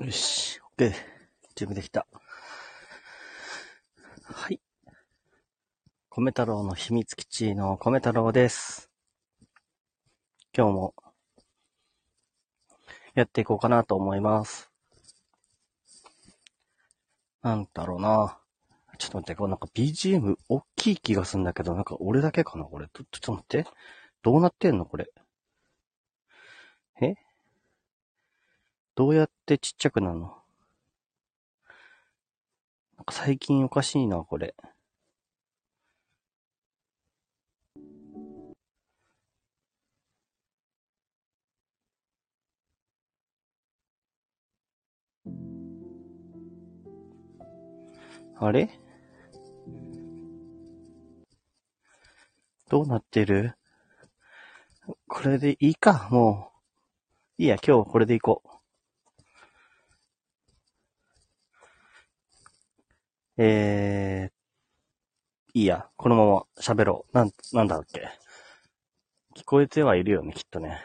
よし、OK。準備できた。はい。米太郎の秘密基地の米太郎です。今日もやっていこうかなと思います。なんだろうな。ちょっと待って、これなんか BGM 大きい気がするんだけど、なんか俺だけかなこれ。ちょちょっと待って。どうなってんのこれ？え？どうやってちっちゃくなるの？なんか最近おかしいな、これ。あれ？どうなってる？これでいいか、もう。いいや、今日これでいこう。えー、いいや、このまま喋ろう。なん、なんだっけ？聞こえてはいるよね、きっとね。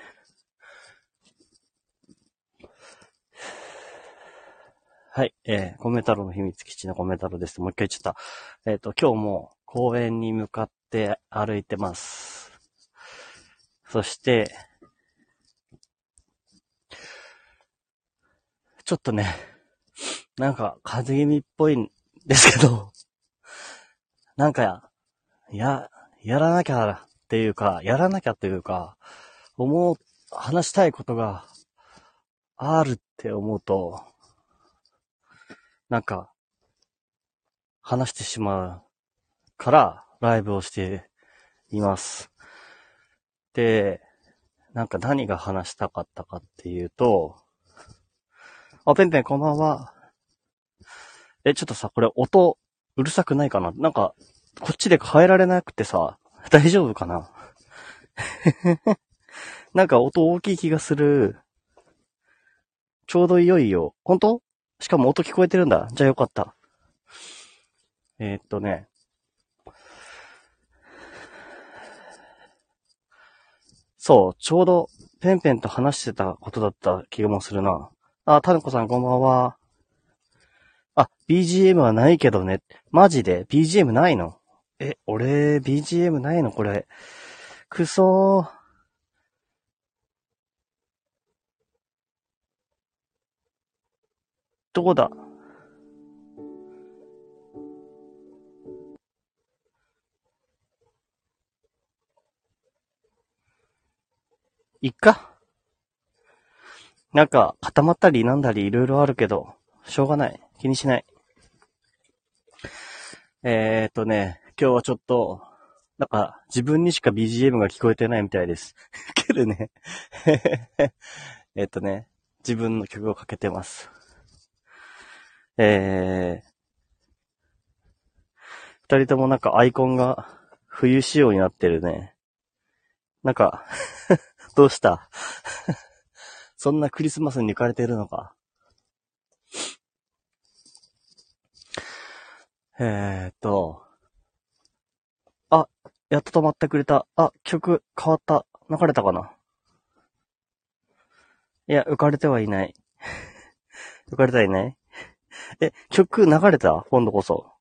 はい、えー、コメ太郎の秘密基地のコメ太郎です。もう一回言っちゃった。えっ、と、今日も公園に向かって歩いてます。そして、ちょっとね、なんか風邪気味っぽいんですけど、なんかや、や、やらなきゃっていうか、やらなきゃっていうか、思う、話したいことがあるって思うと、なんか、話してしまうから、ライブをしています。で、なんか何が話したかったかっていうと、あ、ペンペンこんばんは。え、ちょっとさ、これ音、うるさくないかな？なんか、こっちで変えられなくてさ、大丈夫かな？なんか音大きい気がする。ちょうどいよいよ。本当？しかも音聞こえてるんだ。じゃあよかった。えー、っとね。そう、ちょうど、ペンペンと話してたことだった気がもするな。あ、タヌコさんこんばんは。あ、BGM はないけどね。マジで ?BGM ないの？え、俺、BGM ないの？これ。くそー。どこだ？いっか？なんか、固まったりなんだりいろいろあるけど、しょうがない。気にしない。えーっとね、今日はちょっと、なんか、自分にしか BGM が聞こえてないみたいです。けどね。えっとね、自分の曲をかけてます。えー、二人ともなんかアイコンが冬仕様になってるね。なんか、どうした？そんなクリスマスに行かれてるのか？えーっと。あ、やっと止まってくれた。あ、曲変わった。流れたかな？いや、浮かれてはいない。浮かれてはいない え、曲流れた？今度こそ。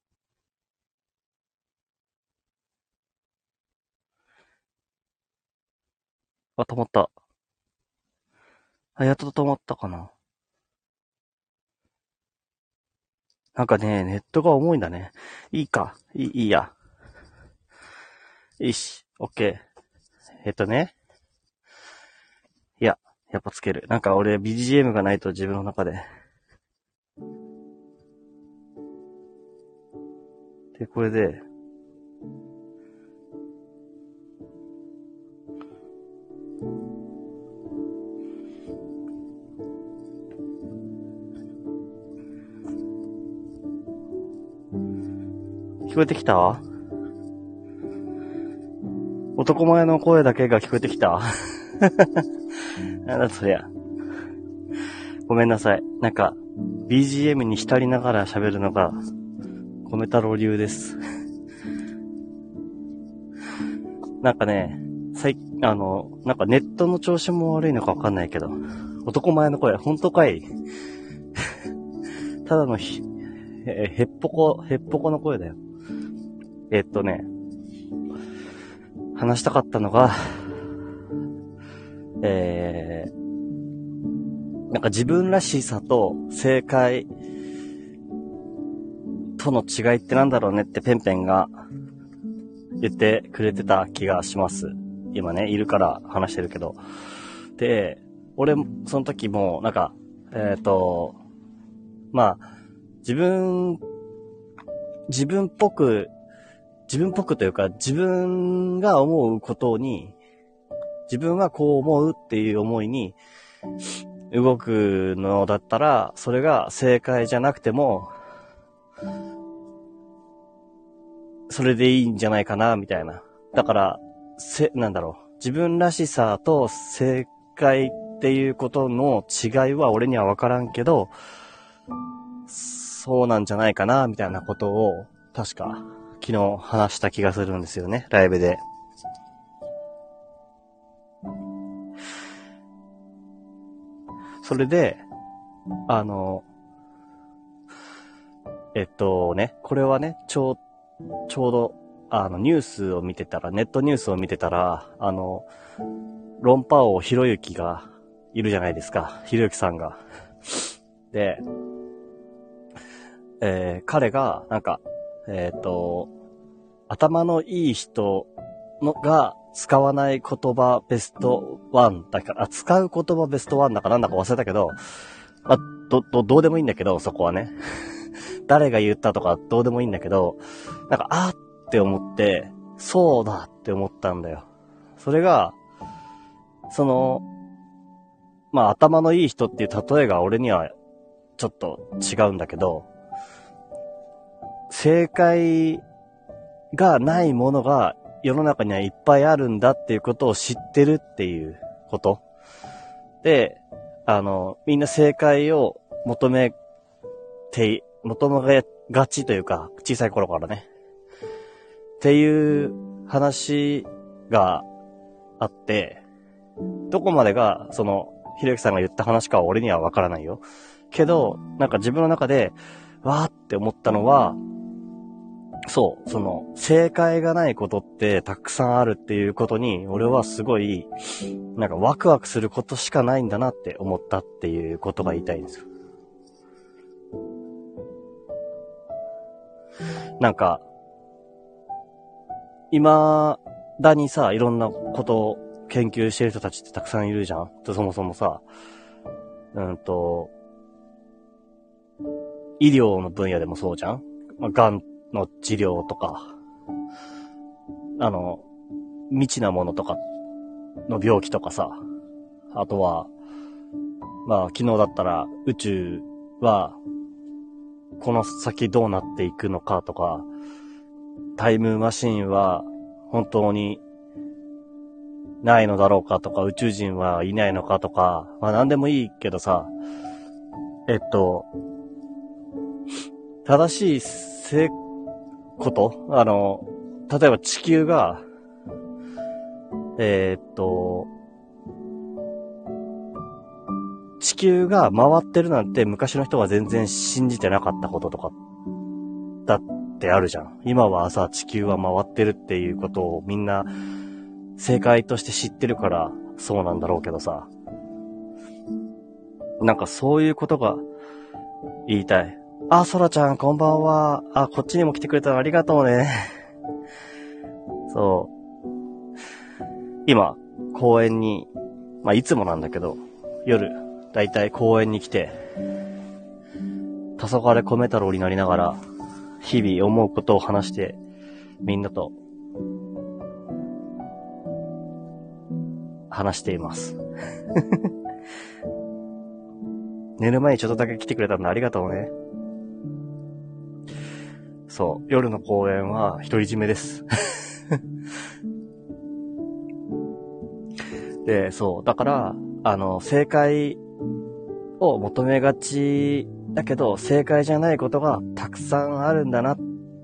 あ、止まった。あ、やっと止まったかな。なんかね、ネットが重いんだね。いいか。いい、いいや。よし、オッケー。えっとね。いや、やっぱつける。なんか俺 BGM がないと自分の中で。で、これで、聞こえてきた？男前の声だけが聞こえてきた？なんだそりゃ。ごめんなさい。なんか、BGM に浸りながら喋るのが、米太郎流です。なんかね、最、あの、なんかネットの調子も悪いのかわかんないけど、男前の声、本当かい ただのひ、え、へっぽこ、へっぽこの声だよ。えっとね、話したかったのが、えー、なんか自分らしさと正解との違いってなんだろうねってペンペンが言ってくれてた気がします。今ね、いるから話してるけど。で、俺、その時も、なんか、えっ、と、まあ、自分、自分っぽく、自分っぽくというか、自分が思うことに、自分はこう思うっていう思いに、動くのだったら、それが正解じゃなくても、それでいいんじゃないかな、みたいな。だから、せ、なんだろう。自分らしさと正解っていうことの違いは俺にはわからんけど、そうなんじゃないかな、みたいなことを、確か、昨日話した気がするんですよね、ライブで。それで、あの、えっとね、これはね、ちょう、ちょうど、あの、ニュースを見てたら、ネットニュースを見てたら、あの、論破王ひろゆきがいるじゃないですか。ひろゆきさんが。で、えー彼が、なんか、えっ、と、頭のいい人のが使わない言葉ベストワンだから、使う言葉ベストワンだかなんだか忘れたけど、あ、ど、ど、どうでもいいんだけど、そこはね。誰が言ったとかどうでもいいんだけど、なんか、あーって思って、そうだって思ったんだよ。それが、その、まあ頭のいい人っていう例えが俺にはちょっと違うんだけど、正解がないものが世の中にはいっぱいあるんだっていうことを知ってるっていうこと。で、あの、みんな正解を求めて、求めがちというか、小さい頃からね。っていう話があって、どこまでが、その、ひろゆきさんが言った話かは俺にはわからないよ。けど、なんか自分の中で、わーって思ったのは、そう、その、正解がないことってたくさんあるっていうことに、俺はすごい、なんかワクワクすることしかないんだなって思ったっていうことが言いたいんですよ。なんか、今だにさ、いろんなことを研究してる人たちってたくさんいるじゃん。そもそもさ、うんと、医療の分野でもそうじゃん。まあ、癌の治療とか、あの、未知なものとかの病気とかさ、あとは、まあ昨日だったら宇宙は、この先どうなっていくのかとか、タイムマシンは本当にないのだろうかとか、宇宙人はいないのかとか、まあ何でもいいけどさ、えっと、正しいせ、ことあの、例えば地球が、えーっと、地球が回ってるなんて昔の人は全然信じてなかったこととか、だってあるじゃん。今はさ、地球は回ってるっていうことをみんな正解として知ってるからそうなんだろうけどさ。なんかそういうことが言いたい。あ、そらちゃん、こんばんは。あ、こっちにも来てくれたのありがとうね。そう。今、公園に、まあ、いつもなんだけど、夜、だいたい公園に来て、黄昏米太郎になりながら、日々思うことを話して、みんなと、話しています。寝る前にちょっとだけ来てくれたんでありがとうね。そう、夜の公園は独り占めです。で、そう、だから、あの、正解を求めがちだけど、正解じゃないことがたくさんあるんだなっ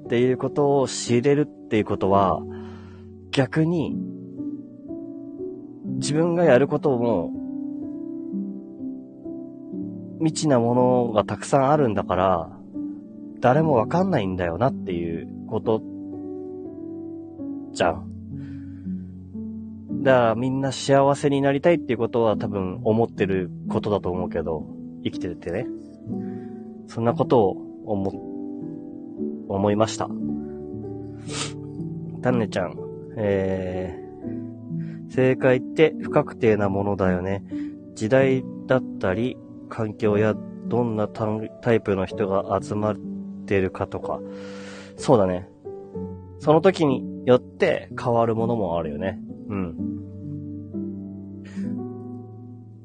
ていうことを知れるっていうことは、逆に、自分がやることも、未知なものがたくさんあるんだから、誰もわかんないんだよなっていうことじゃん。だからみんな幸せになりたいっていうことは多分思ってることだと思うけど、生きててね。そんなことを思、思いました。タンネちゃん、えー、正解って不確定なものだよね。時代だったり、環境やどんなタイプの人が集まってるかとか。そうだね。その時によって変わるものもあるよね。うん。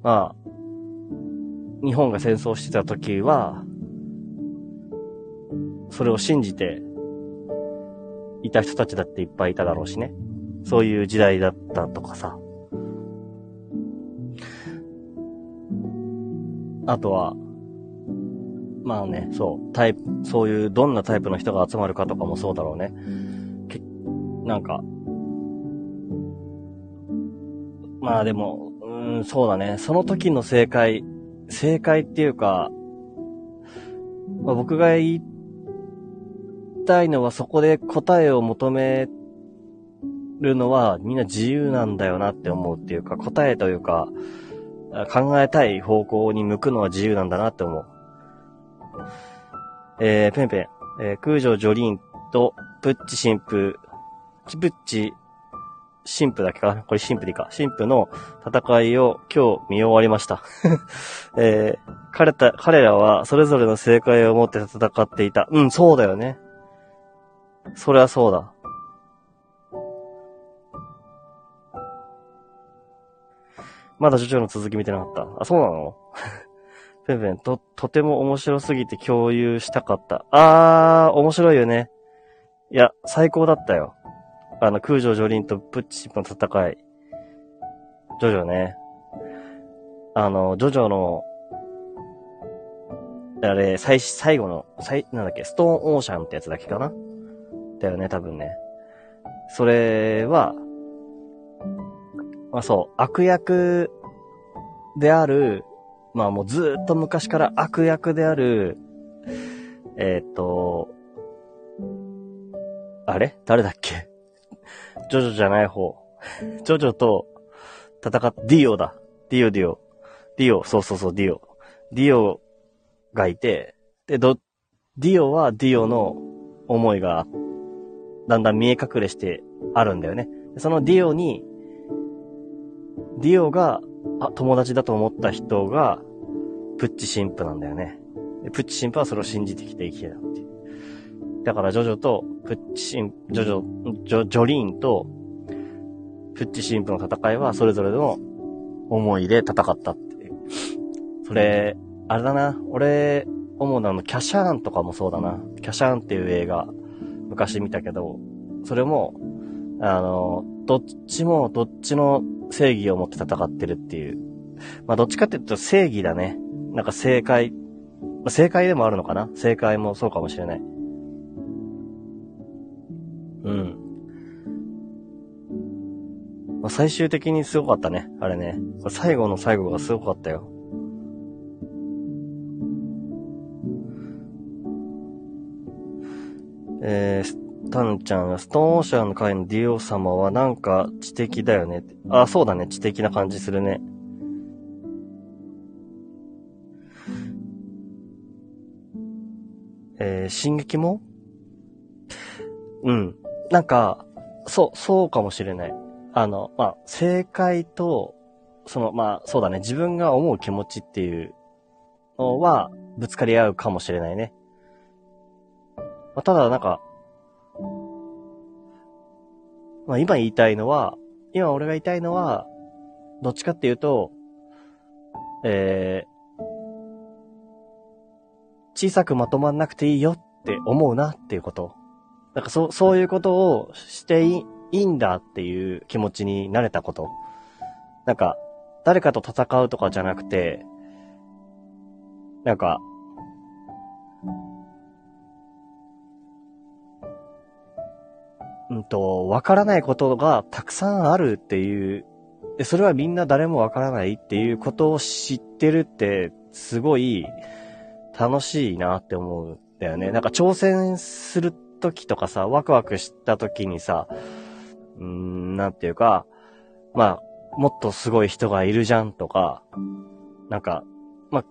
まあ、日本が戦争してた時は、それを信じていた人たちだっていっぱいいただろうしね。そういう時代だったとかさ。あとは、まあね、そう、タイプ、そういうどんなタイプの人が集まるかとかもそうだろうね。けなんか、まあでも、うん、そうだね。その時の正解、正解っていうか、まあ、僕が言いたいのはそこで答えを求めるのはみんな自由なんだよなって思うっていうか、答えというか、考えたい方向に向くのは自由なんだなって思う。えー、ペンペン、えー、空城ジョリーンとプッチ神父、プッチ神父だけか？なこれ神父でいいか。神父の戦いを今日見終わりました。えー、彼た、彼らはそれぞれの正解を持って戦っていた。うん、そうだよね。それはそうだ。まだジョジョの続き見てなかった。あ、そうなの？ペンペン、と、とても面白すぎて共有したかった。あー、面白いよね。いや、最高だったよ。あの、空城ジョリンとプッチの戦い。ジョジョね。あの、ジョジョの、あれ、最、最後の、最、なんだっけ、ストーンオーシャンってやつだけかな？だよね、多分ね。それは、まあそう、悪役である、まあもうずっと昔から悪役である、えっ、と、あれ？誰だっけ？ジョジョじゃない方。ジョジョと戦っ、ディオだ。ディオディオ。ディオ、そうそうそう、ディオ。ディオがいて、で、ど、ディオはディオの思いが、だんだん見え隠れしてあるんだよね。そのディオに、ディオが、あ、友達だと思った人が、プッチ神父なんだよね。プッチ神父はそれを信じてきて生きてたっていう。だからジョジョと、プッチ神、ジョジョ、ジョ、ジョリーンと、プッチ神父の戦いはそれぞれの思いで戦ったっていう。それ、あれだな。俺、思うのはの、キャシャーンとかもそうだな。キャシャーンっていう映画、昔見たけど、それも、あの、どっちもどっちの正義を持って戦ってるっていう。まあ、どっちかって言うと正義だね。なんか正解、正解でもあるのかな？正解もそうかもしれない。うん。まあ、最終的にすごかったね。あれね。最後の最後がすごかったよ。えー、タンちゃんが、ストーンオーシャンの会のディオ様はなんか知的だよね。あ、そうだね。知的な感じするね。えー、進撃も？うん。なんか、そう、そうかもしれない。あの、まあ、正解と、その、まあ、そうだね、自分が思う気持ちっていうのは、ぶつかり合うかもしれないね。まあ、ただ、なんか、まあ、今言いたいのは、今俺が言いたいのは、どっちかっていうと、えー、小さくまとまんなくていいよって思うなっていうこと。なんかそ、そういうことをしていいいいんだっていう気持ちになれたこと。なんか、誰かと戦うとかじゃなくて、なんか、うんと、わからないことがたくさんあるっていう、で、それはみんな誰もわからないっていうことを知ってるって、すごい楽しいなって思うんだよね。なんか挑戦するときとかさ、ワクワクしたときにさ、うーん、なんていうか、まあ、もっとすごい人がいるじゃんとか、なんか、まあ、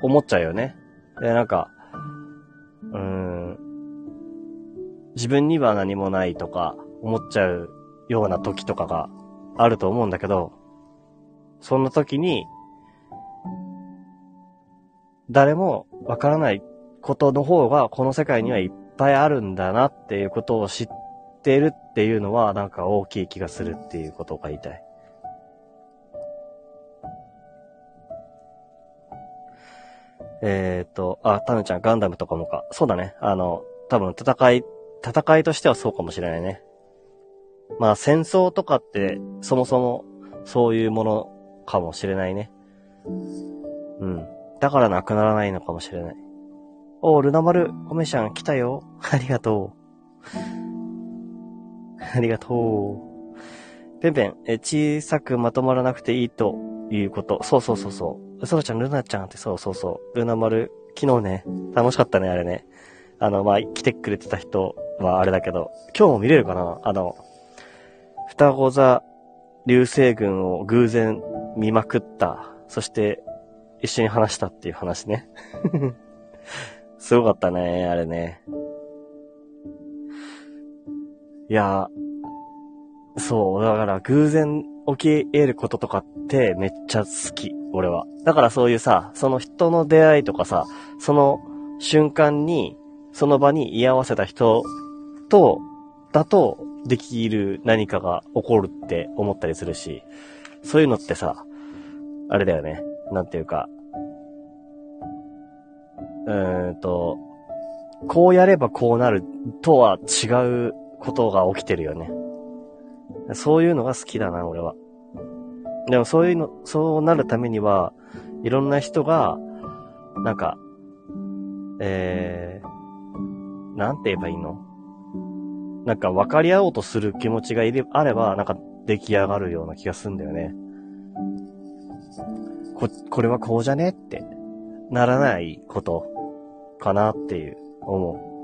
思っちゃうよね。で、なんか、うーん、自分には何もないとか思っちゃうような時とかがあると思うんだけど、そんな時に、誰もわからないことの方がこの世界にはいっぱいあるんだなっていうことを知ってるっていうのはなんか大きい気がするっていうことが言いたい。えっ、ー、と、あ、タヌちゃんガンダムとかもか。そうだね。あの、多分戦い戦いとしてはそうかもしれないね。まあ戦争とかってそもそもそういうものかもしれないね。うん。だからなくならないのかもしれない。おう、ルナ丸、コメシャン来たよ。ありがとう。ありがとう。ペンペン、え、小さくまとまらなくていいということ。そうそうそうそう。ソラちゃん、ルナちゃんってそうそうそう。ルナ丸、昨日ね、楽しかったね、あれね。あの、まあ、来てくれてた人はあれだけど、今日も見れるかな？あの、双子座流星群を偶然見まくった。そして、一緒に話したっていう話ね。すごかったね、あれね。いや、そう、だから偶然起き得ることとかってめっちゃ好き、俺は。だからそういうさ、その人の出会いとかさ、その瞬間に、その場に居合わせた人と、だと、できる何かが起こるって思ったりするし、そういうのってさ、あれだよね。なんていうか、うんと、こうやればこうなるとは違うことが起きてるよね。そういうのが好きだな、俺は。でもそういうの、そうなるためには、いろんな人が、なんか、えー、なんて言えばいいの？なんか分かり合おうとする気持ちがいれあれば、なんか出来上がるような気がするんだよね。こ、これはこうじゃね？ってならないことかなっていう思う。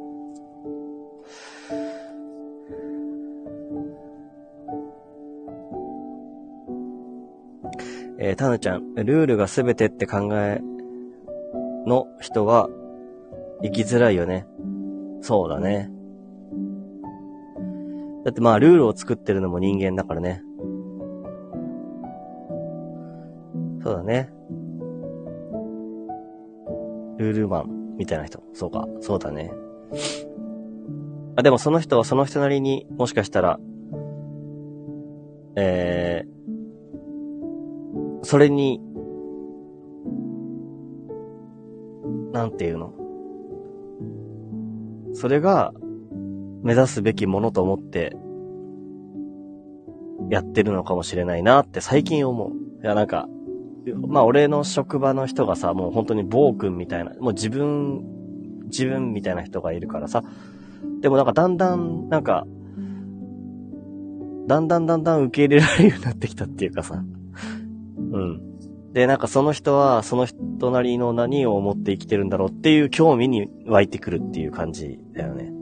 えー、タヌちゃん、ルールがすべてって考えの人は生きづらいよね。そうだね。だってまあ、ルールを作ってるのも人間だからね。そうだね。ルールマンみたいな人。そうか。そうだね。あ、でもその人はその人なりにもしかしたら、えー、それに、なんていうの？それが、目指すべきものと思ってやってるのかもしれないなって最近思う。いや、なんか、まあ俺の職場の人がさ、もう本当に暴君みたいな、もう自分、自分みたいな人がいるからさ。でもなんかだんだん、なんか、だんだんだんだん受け入れられるようになってきたっていうかさ。うん。で、なんかその人は、その人なりの何を思って生きてるんだろうっていう興味に湧いてくるっていう感じだよね。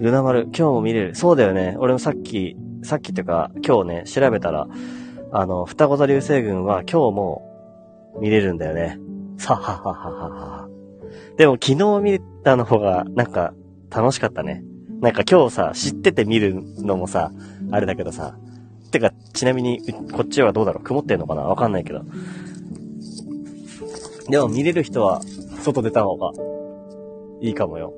ルナ丸、今日も見れる。そうだよね。俺もさっき、さっきっていうか、今日ね、調べたら、あの、双子座流星群は今日も見れるんだよね。さははははは。でも昨日見たの方が、なんか、楽しかったね。なんか今日さ、知ってて見るのもさ、あれだけどさ。てか、ちなみに、こっちはどうだろう？曇ってんのかな？わかんないけど。でも見れる人は、外出た方が、いいかもよ。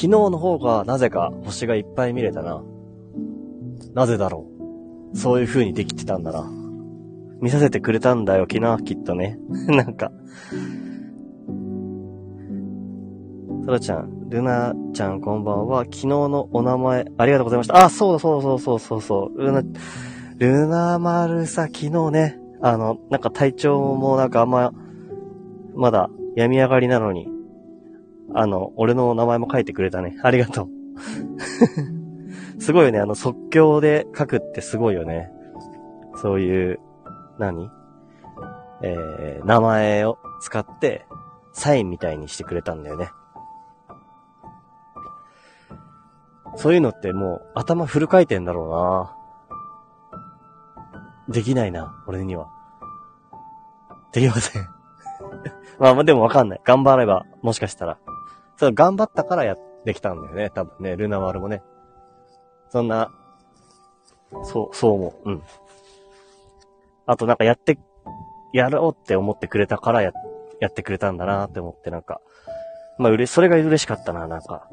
昨日の方がなぜか星がいっぱい見れたな。なぜだろう。そういう風にできてたんだな。見させてくれたんだよ、昨日、きっとね。なんか。そらちゃん、ルナちゃんこんばんは。昨日のお名前、ありがとうございました。あ、そうだそうそうそうそうそう。ルナ、ルナ丸さ、昨日ね、あの、なんか体調もなんかあんま、まだ病み上がりなのに、あの、俺の名前も書いてくれたね。ありがとう。すごいよね。あの、即興で書くってすごいよね。そういう、何？えー、名前を使って、サインみたいにしてくれたんだよね。そういうのってもう頭フル回転だろうなできないな、俺には。できません まあまあでもわかんない。頑張れば、もしかしたら。そう、頑張ったからや、できたんだよね。多分ね、ルナワールもね。そんな、そう、そう思う。うん。あとなんかやって、やろうって思ってくれたからや、やってくれたんだなって思ってなんか、まあ、うれ、それが嬉しかったな、なんか。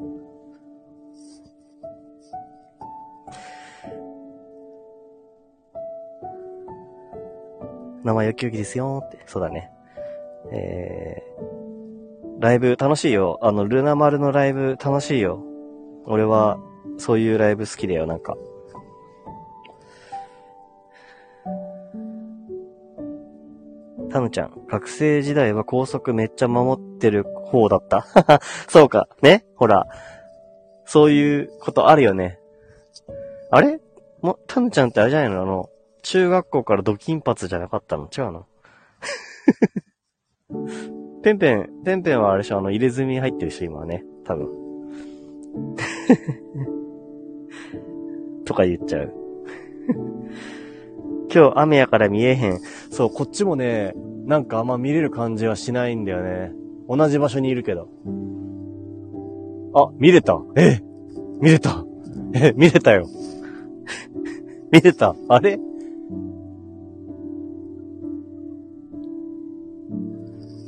名前よきよきですよって、そうだね。えー、ライブ楽しいよ。あの、ルナ丸のライブ楽しいよ。俺は、そういうライブ好きだよ、なんか。タヌちゃん、学生時代は高速めっちゃ守ってる方だった？そうか。ね？ほら。そういうことあるよね。あれ？も、タヌちゃんってあれじゃないの？あの、中学校からド金髪じゃなかったの？違うの？ペンペン、ペンペンはあれしょあの、入れ墨入ってる人今はね。多分。とか言っちゃう。今日雨やから見えへん。そう、こっちもね、なんかあんま見れる感じはしないんだよね。同じ場所にいるけど。あ、見れた。え見れた。え、見れたよ。見れた。あれ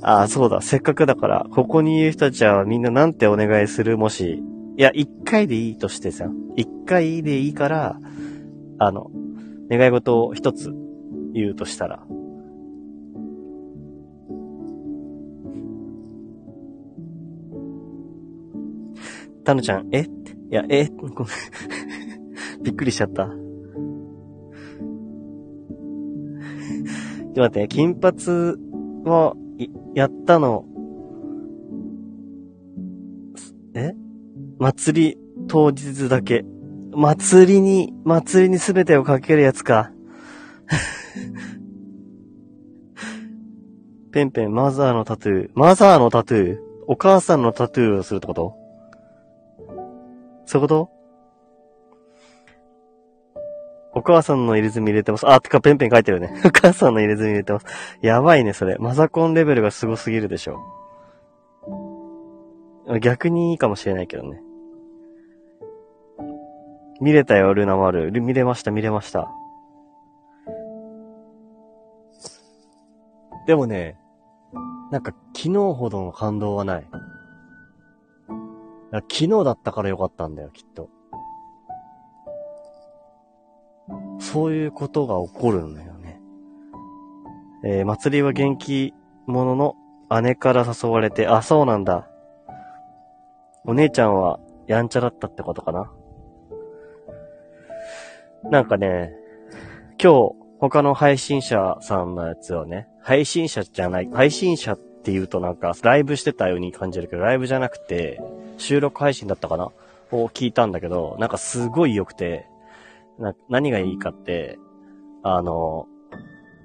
あ、そうだ。せっかくだから、ここにいる人たちはみんななんてお願いする？もし、いや、一回でいいとしてさ、一回でいいから、あの、願い事を一つ言うとしたら、タヌちゃん、え？いや、え？ごめん。びっくりしちゃった。ちょっと待って、金髪をやったの、え？祭り当日だけ。祭りに、祭りに全てをかけるやつか。ペンペン、マザーのタトゥー。マザーのタトゥー？お母さんのタトゥーをするってこと？そういうこと？お母さんの入れ墨入れてます。あ、てかペンペン書いてるね。お母さんの入れ墨入れてます。やばいね、それ。マザコンレベルがすごすぎるでしょ。逆にいいかもしれないけどね。見れたよ、ルナマル。見れました、見れました。でもね、なんか昨日ほどの感動はない。昨日だったからよかったんだよ、きっと。そういうことが起こるんだよね。えー、祭りは元気者の姉から誘われて、あ、そうなんだ。お姉ちゃんはやんちゃだったってことかななんかね、今日、他の配信者さんのやつをね、配信者じゃない、配信者って言うとなんか、ライブしてたように感じるけど、ライブじゃなくて、収録配信だったかな？を聞いたんだけど、なんかすごい良くて、な、何がいいかって、あの、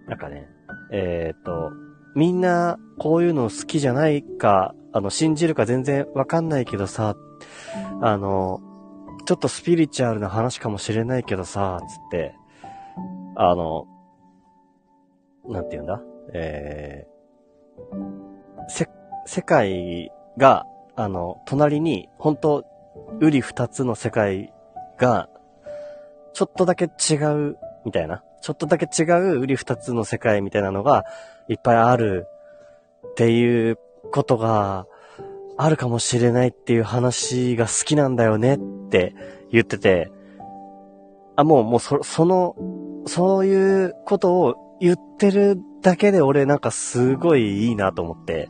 なんかね、えっ、ー、と、みんなこういうの好きじゃないか、あの、信じるか全然わかんないけどさ、あの、ちょっとスピリチュアルな話かもしれないけどさ、つって、あの、なんて言うんだ？えー、せ、世界が、あの、隣に、本当うり二つの世界が、ちょっとだけ違う、みたいな。ちょっとだけ違ううり二つの世界みたいなのが、いっぱいある、っていうことが、あるかもしれないっていう話が好きなんだよねって言ってて、あ、もう、もうそ、その、そういうことを言ってるだけで俺なんかすごいいいなと思って、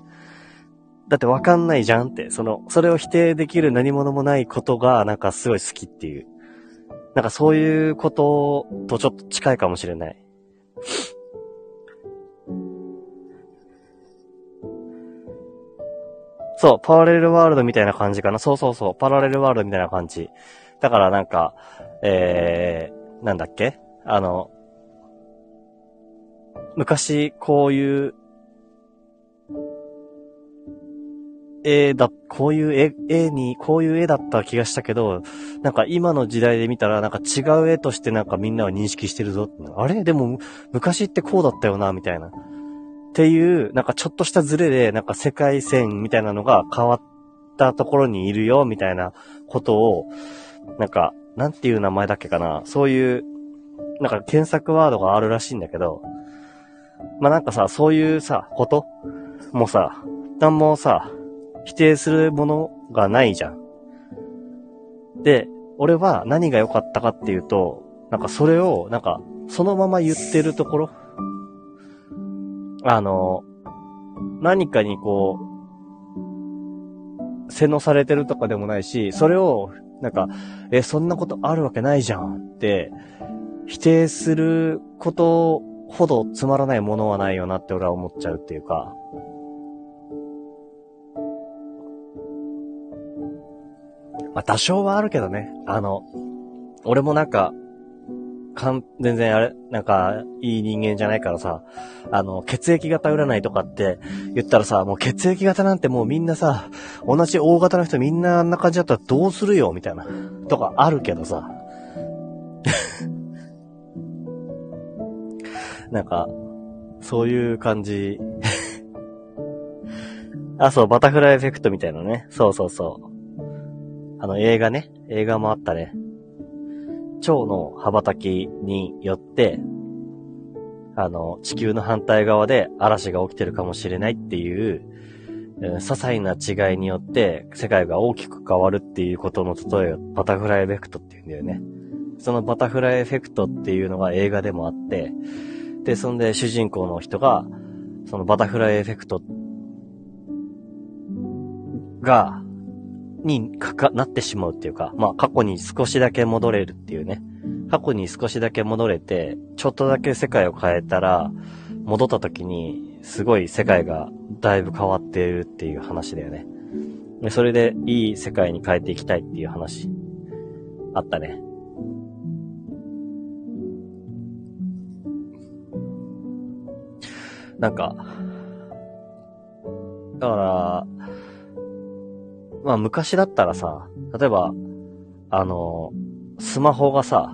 だってわかんないじゃんって、その、それを否定できる何者もないことが、なんかすごい好きっていう。なんかそういうこととちょっと近いかもしれない。そう、パラレルワールドみたいな感じかな。そうそうそう、パラレルワールドみたいな感じ。だからなんか、えー、なんだっけ？あの、昔こういう絵だ、こういう絵、絵に、こういう絵だった気がしたけど、なんか今の時代で見たら、なんか違う絵としてなんかみんなは認識してるぞて。あれ？でも、昔ってこうだったよな、みたいな。っていう、なんかちょっとしたズレで、なんか世界線みたいなのが変わったところにいるよ、みたいなことを、なんか、なんていう名前だっけかな。そういう、なんか検索ワードがあるらしいんだけど、まあ、なんかさ、そういうさ、こともさ、なんもさ、否定するものがないじゃん。で、俺は何が良かったかっていうと、なんかそれを、なんか、そのまま言ってるところ、あの、何かにこう、洗脳されてるとかでもないし、それを、なんか、え、そんなことあるわけないじゃんって、否定することほどつまらないものはないよなって俺は思っちゃうっていうか、まあ、多少はあるけどね。あの、俺もなんか、かん、全然あれ、なんか、いい人間じゃないからさ、あの、血液型占いとかって言ったらさ、もう血液型なんてもうみんなさ、同じ大型の人みんなあんな感じだったらどうするよ、みたいな、とかあるけどさ。なんか、そういう感じ。あ、そう、バタフライエフェクトみたいなね。そうそうそう。あの映画ね、映画もあったね。蝶の羽ばたきによって、あの、地球の反対側で嵐が起きてるかもしれないっていう、些細な違いによって世界が大きく変わるっていうことの例えをバタフライエフェクトって言うんだよね。そのバタフライエフェクトっていうのが映画でもあって、で、そんで主人公の人が、そのバタフライエフェクトが、にかか、なってしまうっていうか、まあ過去に少しだけ戻れるっていうね。過去に少しだけ戻れて、ちょっとだけ世界を変えたら、戻った時に、すごい世界がだいぶ変わっているっていう話だよね。でそれでいい世界に変えていきたいっていう話、あったね。なんか、だから、まあ昔だったらさ、例えば、あの、スマホがさ、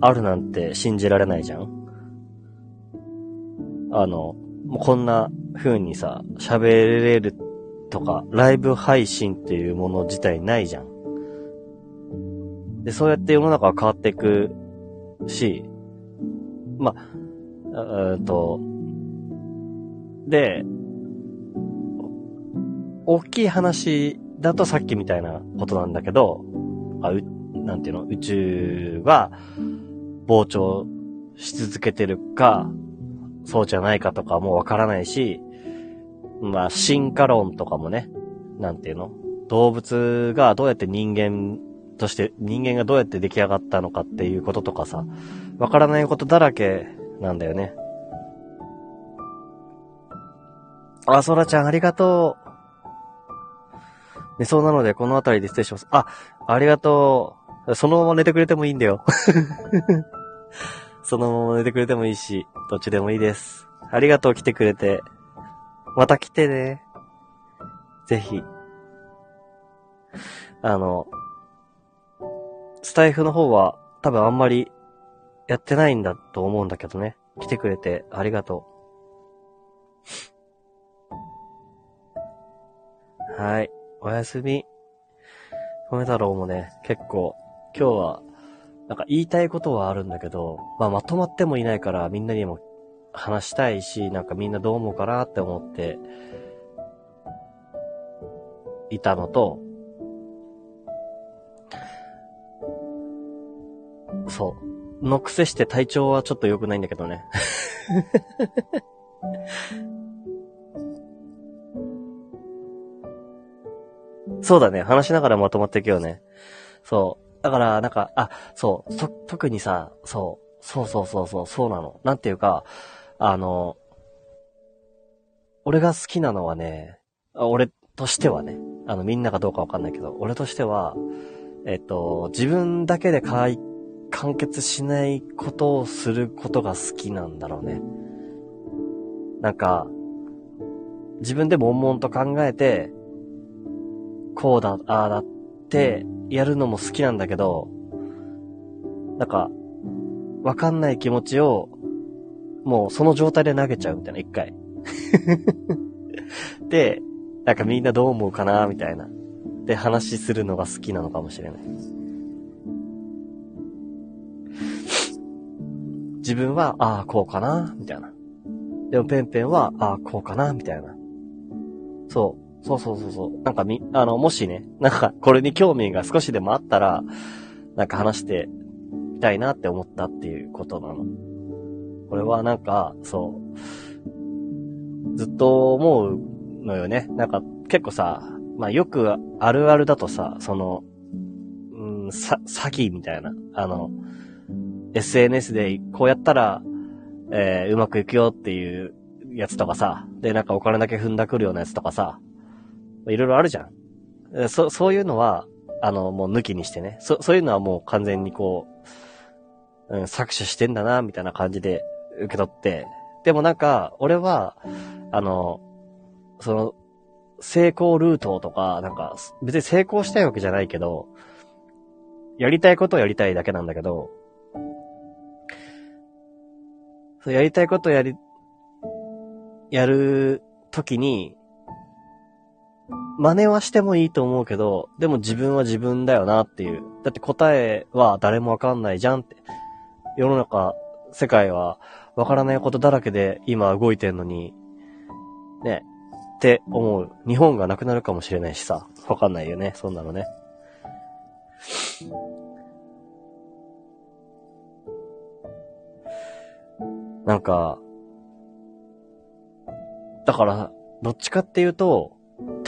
あるなんて信じられないじゃん？あの、もうこんな風にさ、喋れるとか、ライブ配信っていうもの自体ないじゃん。で、そうやって世の中は変わっていくし、まあ、えっと、で、大きい話だとさっきみたいなことなんだけど、あう、なんていうの、宇宙は膨張し続けてるか、そうじゃないかとかもわからないし、まあ、進化論とかもね、なんていうの？動物がどうやって人間として、人間がどうやって出来上がったのかっていうこととかさ、わからないことだらけなんだよね。あ、そらちゃんありがとう。寝そうなので、この辺りで失礼します。あ、ありがとう。そのまま寝てくれてもいいんだよ。そのまま寝てくれてもいいし、どっちでもいいです。ありがとう、来てくれて。また来てね。ぜひ。あの、スタイフの方は多分あんまりやってないんだと思うんだけどね。来てくれてありがとう。はい。おやすみ。米太郎もね、結構、今日は、なんか言いたいことはあるんだけど、まあまとまってもいないからみんなにも話したいし、なんかみんなどう思うかなって思って、いたのと、そう。のくせして体調はちょっと良くないんだけどね。そうだね。話しながらまとまっていくよね。そう。だから、なんか、あ、そう、と、特にさ、そう、そうそうそうそう、そうなの。なんていうか、あの、俺が好きなのはね、俺としてはね、あの、みんながどうかわかんないけど、俺としては、えっと、自分だけで解、完結しないことをすることが好きなんだろうね。なんか、自分で悶々と考えて、こうだ、ああだってやるのも好きなんだけど、なんか、わかんない気持ちを、もうその状態で投げちゃうみたいな、一回。で、なんかみんなどう思うかな、みたいな。で、話するのが好きなのかもしれない。自分は、ああ、こうかな、みたいな。でもペンペンは、ああ、こうかな、みたいな。そう。そうそうそうそう。なんかみ、あの、もしね、なんか、これに興味が少しでもあったら、なんか話してみたいなって思ったっていうことなの。これはなんか、そう。ずっと思うのよね。なんか、結構さ、まあよくあるあるだとさ、その、うん、さ、詐欺みたいな、あの、SNS でこうやったら、えー、うまくいくよっていうやつとかさ、で、なんかお金だけ踏んだくるようなやつとかさ、いろいろあるじゃん。そ、そういうのは、あの、もう抜きにしてね。そ、そういうのはもう完全にこう、うん、搾取してんだな、みたいな感じで受け取って。でもなんか、俺は、あの、その、成功ルートとか、なんか、別に成功したいわけじゃないけど、やりたいことをやりたいだけなんだけど、そうやりたいことやり、やるときに、真似はしてもいいと思うけど、でも自分は自分だよなっていう。だって答えは誰もわかんないじゃんって。世の中、世界はわからないことだらけで今動いてんのに、ね、って思う。日本がなくなるかもしれないしさ。わかんないよね、そんなのね。なんか、だから、どっちかっていうと、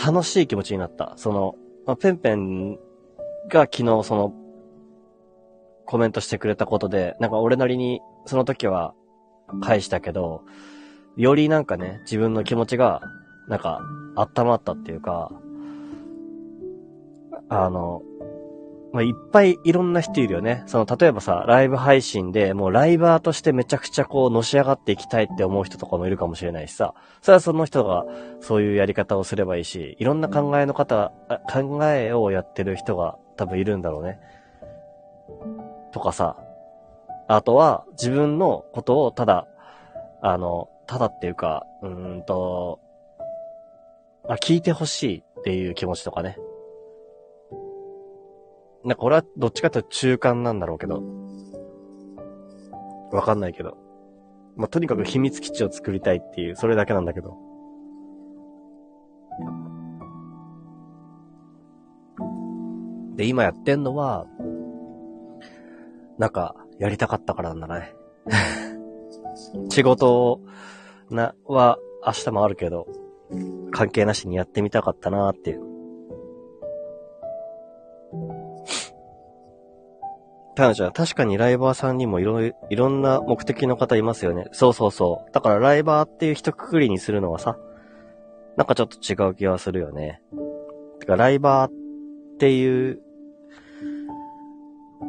楽しい気持ちになった。その、まあ、ペンペンが昨日その、コメントしてくれたことで、なんか俺なりにその時は返したけど、よりなんかね、自分の気持ちが、なんか、温まったっていうか、あの、まあ、いっぱいいろんな人いるよね。その、例えばさ、ライブ配信でもうライバーとしてめちゃくちゃこう、のし上がっていきたいって思う人とかもいるかもしれないしさ。それはその人がそういうやり方をすればいいし、いろんな考えの方、考えをやってる人が多分いるんだろうね。とかさ。あとは、自分のことをただ、あの、ただっていうか、うーんと、あ、聞いてほしいっていう気持ちとかね。なんか俺はどっちかというと中間なんだろうけど。わかんないけど。まあ、とにかく秘密基地を作りたいっていう、それだけなんだけど。で、今やってんのは、なんか、やりたかったからなんだね。仕事な、は明日もあるけど、関係なしにやってみたかったなーっていう。タナちゃん、確かにライバーさんにもいろいろんな目的の方いますよね。そうそうそう。だからライバーっていう一括りにするのはさ、なんかちょっと違う気はするよね。てか、ライバーっていう、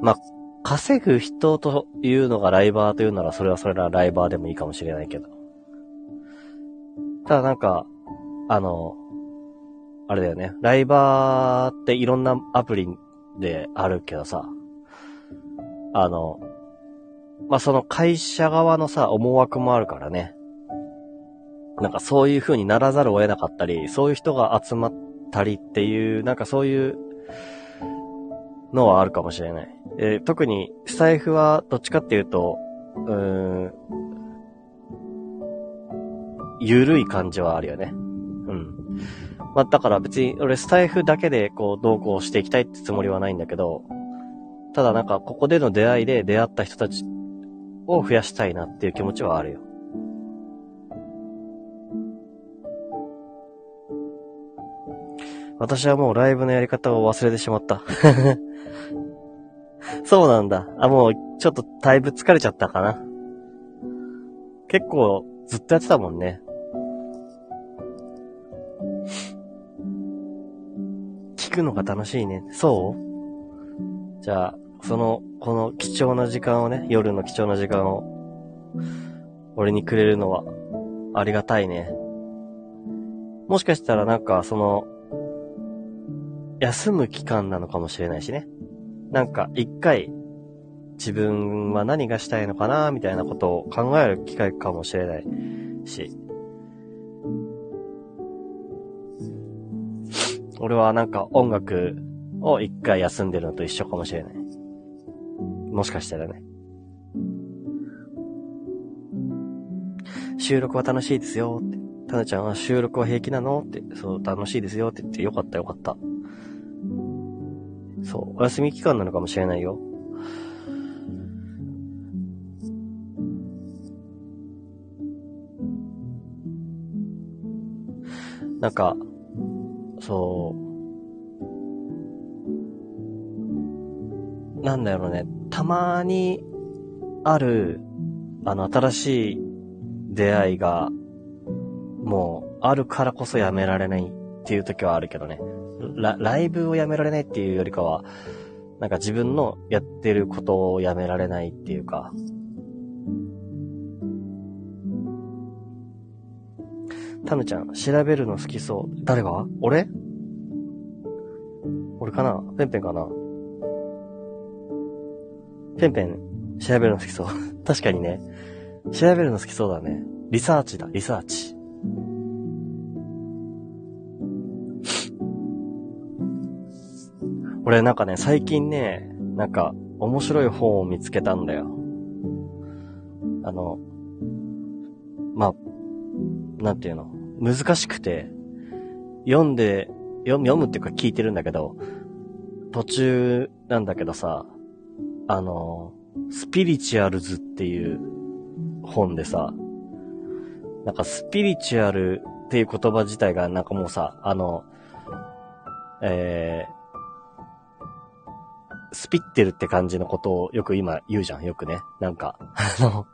まあ、稼ぐ人というのがライバーというなら、それはそれらライバーでもいいかもしれないけど。ただなんか、あの、あれだよね。ライバーっていろんなアプリであるけどさ、あの、まあ、その会社側のさ、思惑もあるからね。なんかそういう風にならざるを得なかったり、そういう人が集まったりっていう、なんかそういうのはあるかもしれない。えー、特に、スタイフはどっちかっていうと、うーん、ゆるい感じはあるよね。うん。まあ、だから別に俺スタイフだけでこう、どうこうしていきたいってつもりはないんだけど、ただなんか、ここでの出会いで出会った人たちを増やしたいなっていう気持ちはあるよ。私はもうライブのやり方を忘れてしまった。そうなんだ。あ、もう、ちょっとだいぶ疲れちゃったかな。結構、ずっとやってたもんね。聞くのが楽しいね。そう？じゃあ、その、この貴重な時間をね、夜の貴重な時間を、俺にくれるのは、ありがたいね。もしかしたらなんか、その、休む期間なのかもしれないしね。なんか、一回、自分は何がしたいのかな、みたいなことを考える機会かもしれないし。俺はなんか音楽を一回休んでるのと一緒かもしれない。もしかしたらね。収録は楽しいですよって。たなちゃんは収録は平気なのって。そう、楽しいですよって言ってよかったよかった。そう、お休み期間なのかもしれないよ。なんか、そう、なんだろうね、たまにある、あの、新しい出会いが、もう、あるからこそやめられないっていう時はあるけどね。ラライブをやめられないっていうよりかは、なんか自分のやってることをやめられないっていうか、タヌちゃん、調べるの好きそう。誰が？俺？俺かな？ペンペンかな？ペンペン、調べるの好きそう。確かにね。調べるの好きそうだね。リサーチだ、リサーチ。俺なんかね、最近ね、なんか面白い本を見つけたんだよ。あの、まあ、なんていうの？難しくて、読んで、読むっていうか聞いてるんだけど、途中なんだけどさ、あの、スピリチュアルズっていう本でさ、なんかスピリチュアルっていう言葉自体がなんかもうさ、あの、えー、スピってるって感じのことをよく今言うじゃん、よくね。なんか、あの、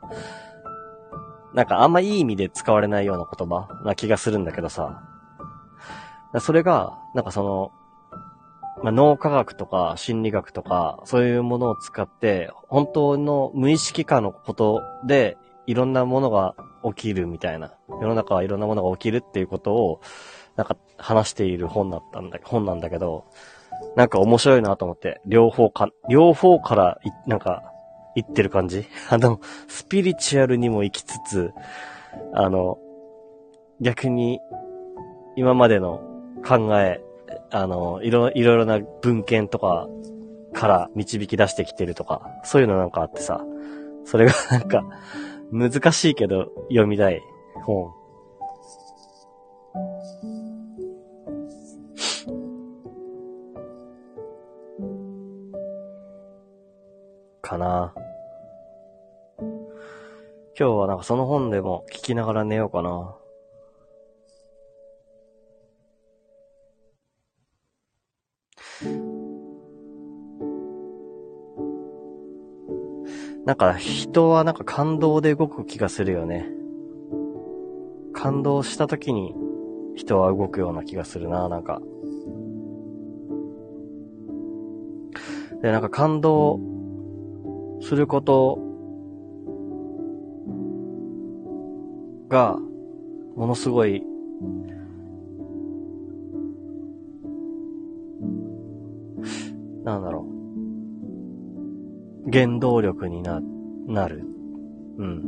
なんかあんまいい意味で使われないような言葉な気がするんだけどさ。それが、なんかその、まあ、脳科学とか心理学とか、そういうものを使って、本当の無意識化のことで、いろんなものが起きるみたいな。世の中はいろんなものが起きるっていうことを、なんか話している本だったんだ、本なんだけど、なんか面白いなと思って、両方か、両方から、なんか、言ってる感じ？あの、スピリチュアルにも行きつつ、あの、逆に、今までの考え、あの、いろ、いろいろな文献とかから導き出してきてるとか、そういうのなんかあってさ、それが なんか、難しいけど読みたい本。かな。今日はなんかその本でも聞きながら寝ようかな。なんか人はなんか感動で動く気がするよね。感動した時に人は動くような気がするな、なんか。で、なんか感動することが、ものすごい、原動力にな、なる。うん。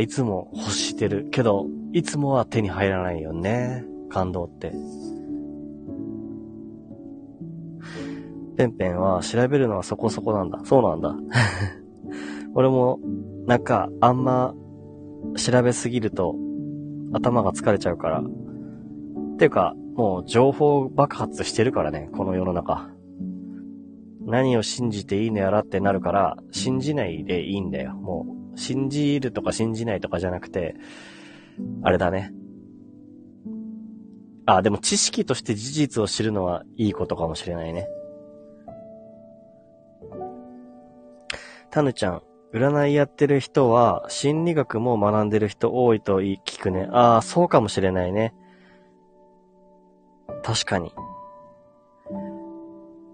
いつも欲してる。けど、いつもは手に入らないよね。感動って。ペンペンは調べるのはそこそこなんだ。そうなんだ。俺も、なんか、あんま、調べすぎると、頭が疲れちゃうから。ていうか、もう情報爆発してるからね、この世の中。何を信じていいのやらってなるから、信じないでいいんだよ。もう、信じるとか信じないとかじゃなくて、あれだね。あ、でも知識として事実を知るのはいいことかもしれないね。タヌちゃん、占いやってる人は心理学も学んでる人多いと聞くね。ああ、そうかもしれないね。確かに。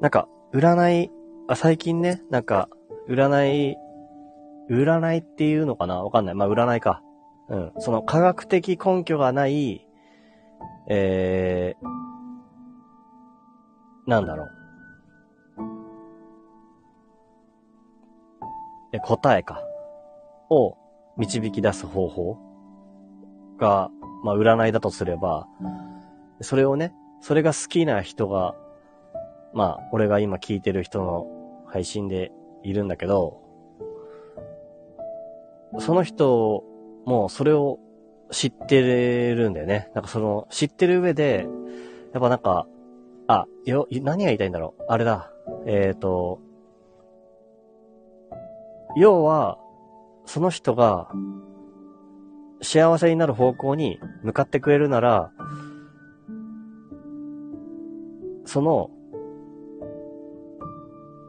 なんか、占い、あ、最近ね、なんか、占い、占いっていうのかな？わかんない。まあ、占いか。うん。その科学的根拠がない、えー、なんだろう。え、答えか。を導き出す方法が、まあ、占いだとすれば、それをね、それが好きな人が、まあ、俺が今聞いてる人の配信でいるんだけど、その人もそれを知ってるんだよね。なんかその、知ってる上で、やっぱなんか、あ、よ、何が言いたいんだろう。あれだ。えっ、ー、と、要は、その人が、幸せになる方向に向かってくれるなら、その、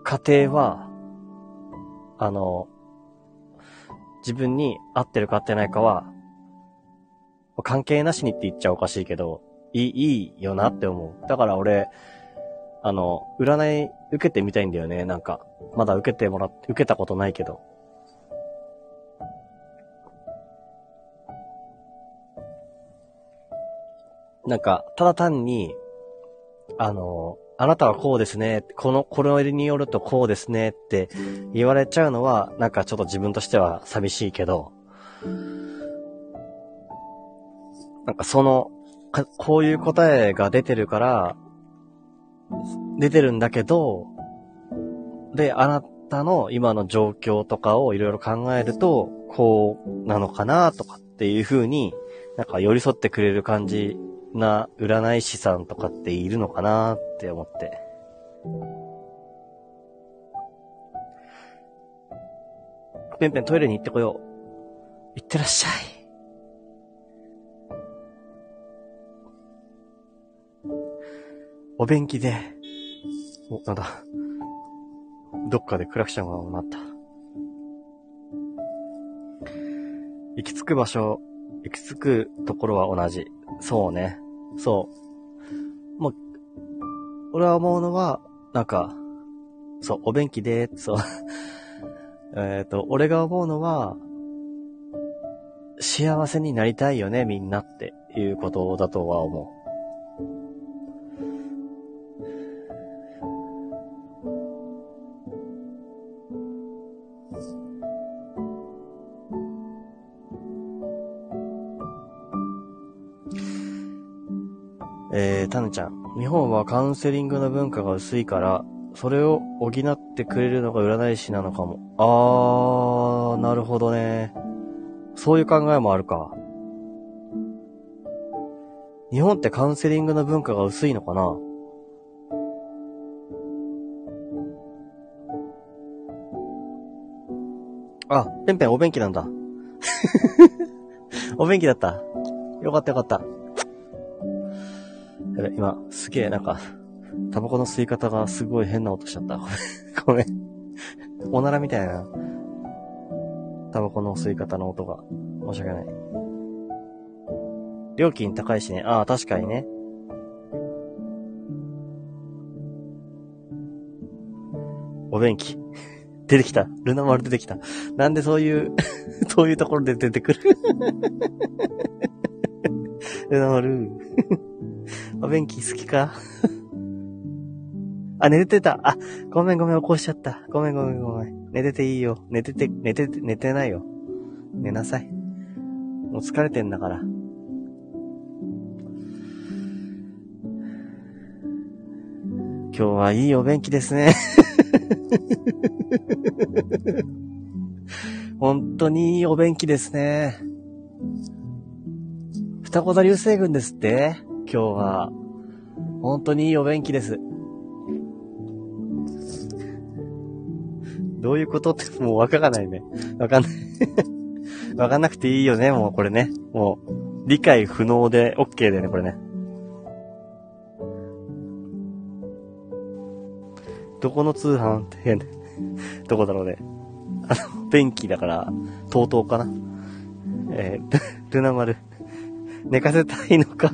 過程は、あの、自分に合ってるか合ってないかは、関係なしにって言っちゃおかしいけど、いい、いいよなって思う。だから俺、あの、占い受けてみたいんだよね、なんか。まだ受けてもらって、受けたことないけど。なんか、ただ単に、あの、あなたはこうですね、この、これによるとこうですねって言われちゃうのは、なんかちょっと自分としては寂しいけど、なんかその、こういう答えが出てるから、出てるんだけど、で、あなたの今の状況とかをいろいろ考えると、こうなのかなとかっていう風に、なんか寄り添ってくれる感じな占い師さんとかっているのかなって思って。ペンペントイレに行ってこよう。行ってらっしゃい。お便器で、お、なんだ。どっかでクラクションが鳴った。行き着く場所、行き着くところは同じ。そうね。そう。もう、俺は思うのは、なんか、そう、お便器でそう。えっと、俺が思うのは、幸せになりたいよね、みんなっていうことだとは思う。タヌちゃん。日本はカウンセリングの文化が薄いから、それを補ってくれるのが占い師なのかも。あー、なるほどね。そういう考えもあるか。日本ってカウンセリングの文化が薄いのかな？あ、ペンペンお便器なんだ。お便器だった。よかったよかった。やべ、今、すげえ、なんか、タバコの吸い方がすごい変な音しちゃった。ごめん。おならみたいな、タバコの吸い方の音が。申し訳ない。料金高いしね。ああ、確かにね。お便器。出てきた。ルナ丸出てきた。なんでそういう そういうところで出てくる？ルナ丸。お便器好きか？あ、寝てた。あ、ごめんごめん、起こしちゃった。ごめんごめんごめん。寝てていいよ。寝てて、寝てて、寝てないよ。寝なさい。もう疲れてんだから。今日はいいお便器ですね。本当にいいお便器ですね。双子座流星群ですって今日は、本当にいいお便器です。どういうことってもうわからないね。わかんない わかんなくていいよね、もうこれね。もう、理解不能で OK だよね、これね。どこの通販って。どこだろうね。あの、便器だから、とうとうかな。えー、ルナ丸。寝かせたいのか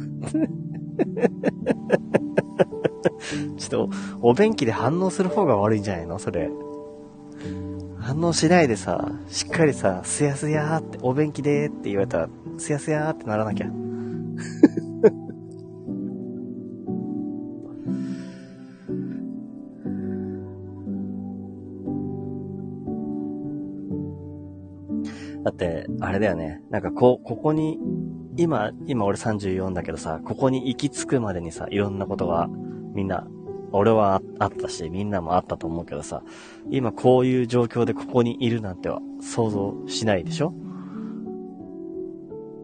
ちょっと、お便器で反応する方が悪いんじゃないの？それ。反応しないでさ、しっかりさ、すやすやーって、お便器でーって言われたら、すやすやーってならなきゃ。だって、あれだよね。なんかこう、ここに、今、今俺34だけどさ、ここに行き着くまでにさ、いろんなことが、みんな、俺はあったし、みんなもあったと思うけどさ、今こういう状況でここにいるなんては想像しないでしょ？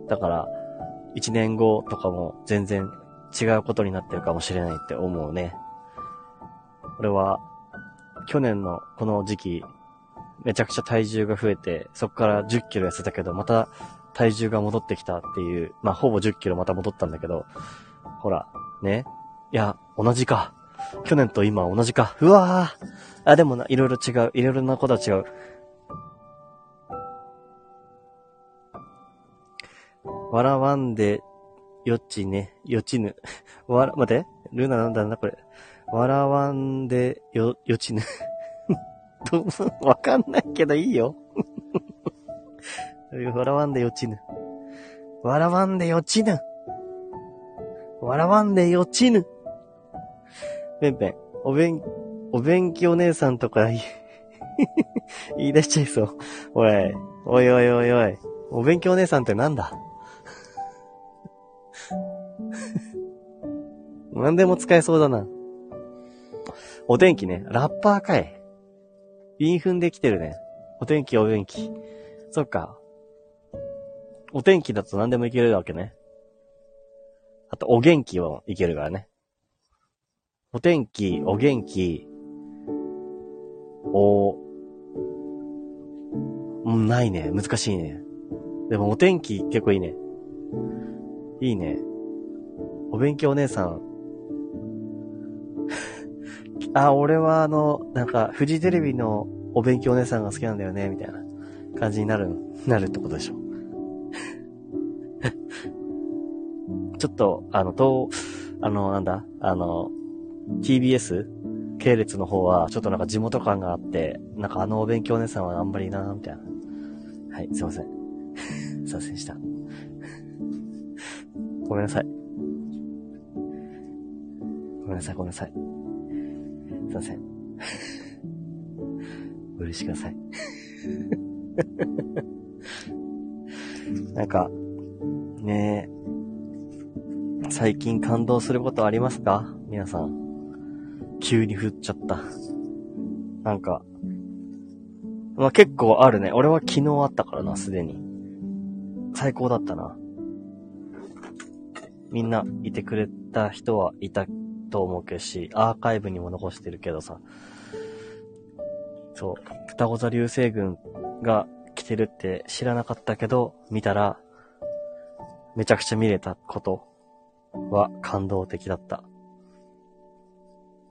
だから、1年後とかも全然違うことになってるかもしれないって思うね。俺は、去年のこの時期、めちゃくちゃ体重が増えて、そこから10キロ痩せたけど、また体重が戻ってきたっていう、まあ、ほぼ10キロまた戻ったんだけど、ほら、ね？いや、同じか。去年と今同じか。うわぁ。あ、でもな、いろいろ違う。いろいろなことは違う。笑わんで、よちね、よちぬ。わら、待って。ルーナなんだなこれ。笑わんで、よ、よちぬ。わかんないけどいいよ。笑わんでよちぬ。笑わんでよちぬ。笑わんでよちぬ。ペンペン、お弁、お勉強姉さんとか 言い出しちゃいそう。おい、おいおいおいおい。お勉強姉さんってなんだ？何でも使えそうだな。お天気ね。ラッパーかい。韻踏んできてるね。お天気、お天気。そっか。お天気だと何でもいけるわけね。あと、お元気もいけるからね。お天気、お元気、お、うん、ないね。難しいね。でもお天気結構いいね。いいね。お勉強お姉さん。あ、俺はあの、なんか、フジテレビのお勉強お姉さんが好きなんだよね、みたいな感じになる、なるってことでしょ。ちょっと、あの、と、あの、なんだ、あの、TBS 系列の方は、ちょっとなんか地元感があって、なんかあのお勉強お姉さんはあんまりなみたいな。はい、すいません。すいませんした。ごめんなさい。ごめんなさい、ごめんなさい。すいません。お許しください。なんか、ねえ、最近感動することありますか？皆さん。急に降っちゃった。なんか、まあ、結構あるね。俺は昨日あったからな、すでに。最高だったな。みんないてくれた人はいたと思うけどし、アーカイブにも残してるけどさ。そう、双子座流星群が来てるって知らなかったけど、見たら、めちゃくちゃ見れたことは感動的だった。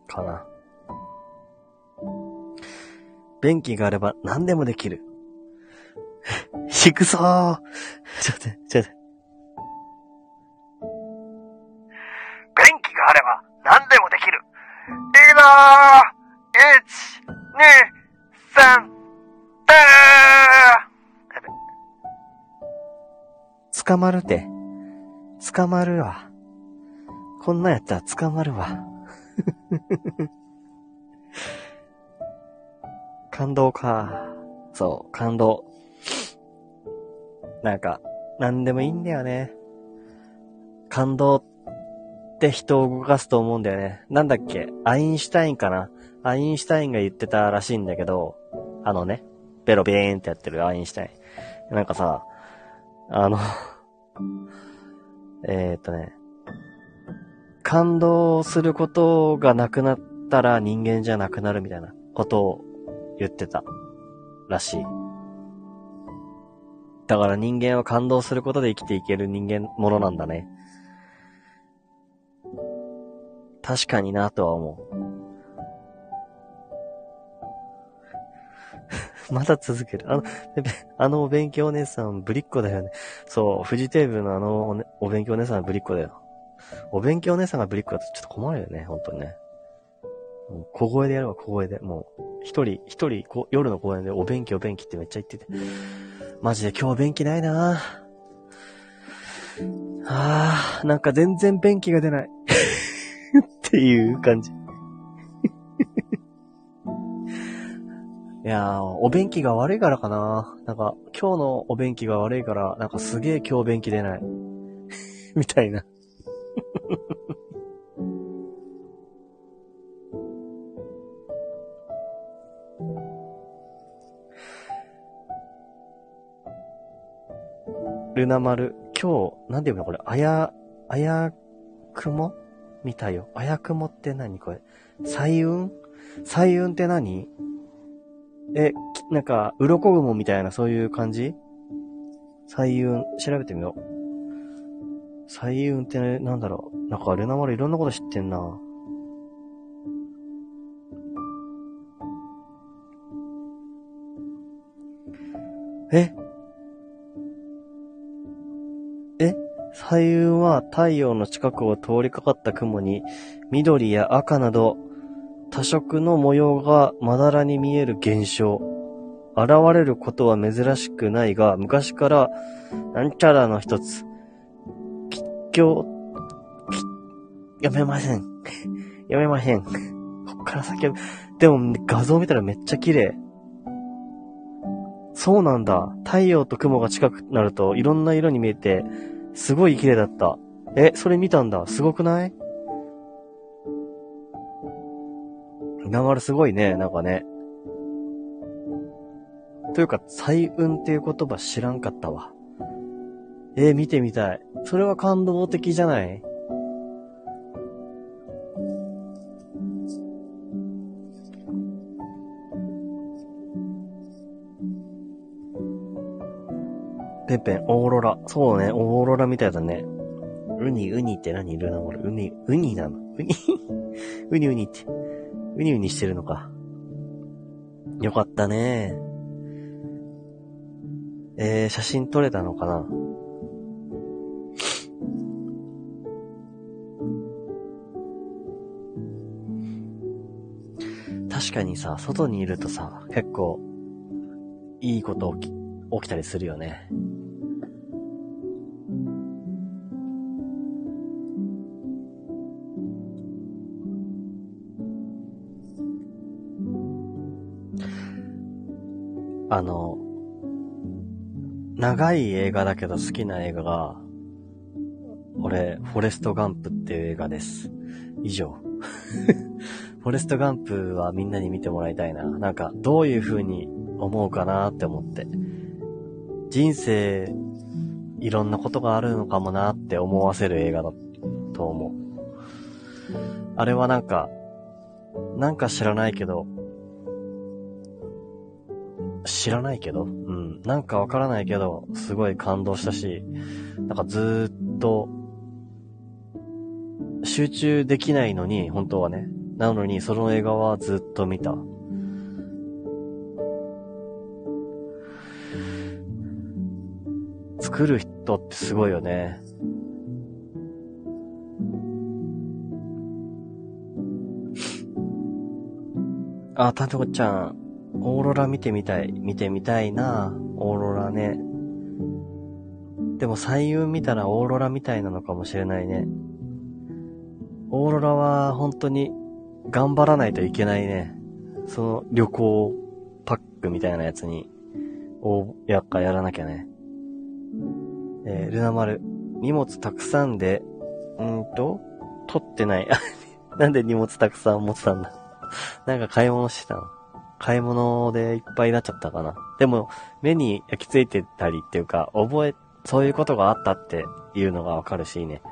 かな。便器があれば何でもできる。低そうちょっと、ちょっと。いいなー !1、2、3、だー捕まるて。捕まるわ。こんなやったら捕まるわ。感動か。そう、感動。なんか、なんでもいいんだよね。感動ってって人を動かすと思うんだよね。なんだっけ？アインシュタインかな？アインシュタインが言ってたらしいんだけど、あのね、ベロビーンってやってるアインシュタイン。なんかさ、あの えっとね、感動することがなくなったら人間じゃなくなるみたいなことを言ってたらしい。だから人間は感動することで生きていける人間、ものなんだね。確かになとは思う。まだ続ける。あの、あのお勉強お姉さん、ぶりっ子だよね。そう、フジテーブルのあのお,、ね、お勉強お姉さんはぶりっ子だよ。お勉強お姉さんがぶりっ子だとちょっと困るよね、本当にね。もう小声でやるわ、小声で。もう、一人、一人こ、夜の公園でお勉強、お勉強ってめっちゃ言ってて。マジで今日便器ないなぁあー、なんか全然便器が出ない。っていう感じ。いやー、お便器が悪いからかな。なんか、今日のお便器が悪いから、なんかすげえ今日便器出ない。みたいな。ルナ丸、今日、なんていうのこれ、あや、あやくも？見たよ。あやくもって何これ？彩雲彩雲って何？え、なんか、鱗雲みたいなそういう感じ？彩雲、調べてみよう。彩雲ってね、なんだろう？なんか、ルナ丸いろんなこと知ってんな。え？え？彩雲は太陽の近くを通りかかった雲に緑や赤など多色の模様がまだらに見える現象。現れることは珍しくないが、昔からなんちゃらの一つ。吉祥、き、読めません。読めません。こっから先は、でも画像見たらめっちゃ綺麗。そうなんだ。太陽と雲が近くなるといろんな色に見えて、すごい綺麗だった。え、それ見たんだ。すごくない？なまるすごいね、なんかね。というか、彩雲っていう言葉知らんかったわ。えー見てみたい。それは感動的じゃない？ペンペン、オーロラ。そうね、オーロラみたいだね。ウニ、ウニって何？ルナモル。ウニ、ウニなの？ウニ？ウニウニって。ウニウニしてるのか。よかったね。えー、写真撮れたのかな？確かにさ、外にいるとさ、結構、いいこと起き、起きたりするよね。あの、長い映画だけど好きな映画が、俺、フォレストガンプっていう映画です。以上。フォレストガンプはみんなに見てもらいたいな。なんか、どういう風に思うかなって思って。人生、いろんなことがあるのかもなって思わせる映画だと思う。あれはなんか、なんか知らないけど、知らないけど、うん。なんかわからないけど、すごい感動したし、なんかずっと、集中できないのに、本当はね。なのに、その映画はずっと見た。作る人ってすごいよね。あ、たとこちゃん、オーロラ見てみたい。見てみたいなオーロラね。でも彩雲見たらオーロラみたいなのかもしれないね。オーロラは本当に頑張らないといけないね。その旅行パックみたいなやつに、おやっかやらなきゃね。えー、ルナ丸、荷物たくさんで、うーと、取ってない。なんで荷物たくさん持ってたんだなんか買い物してたの？買い物でいっぱいになっちゃったかな。でも、目に焼き付いてたりっていうか、覚え、そういうことがあったっていうのがわかるしね。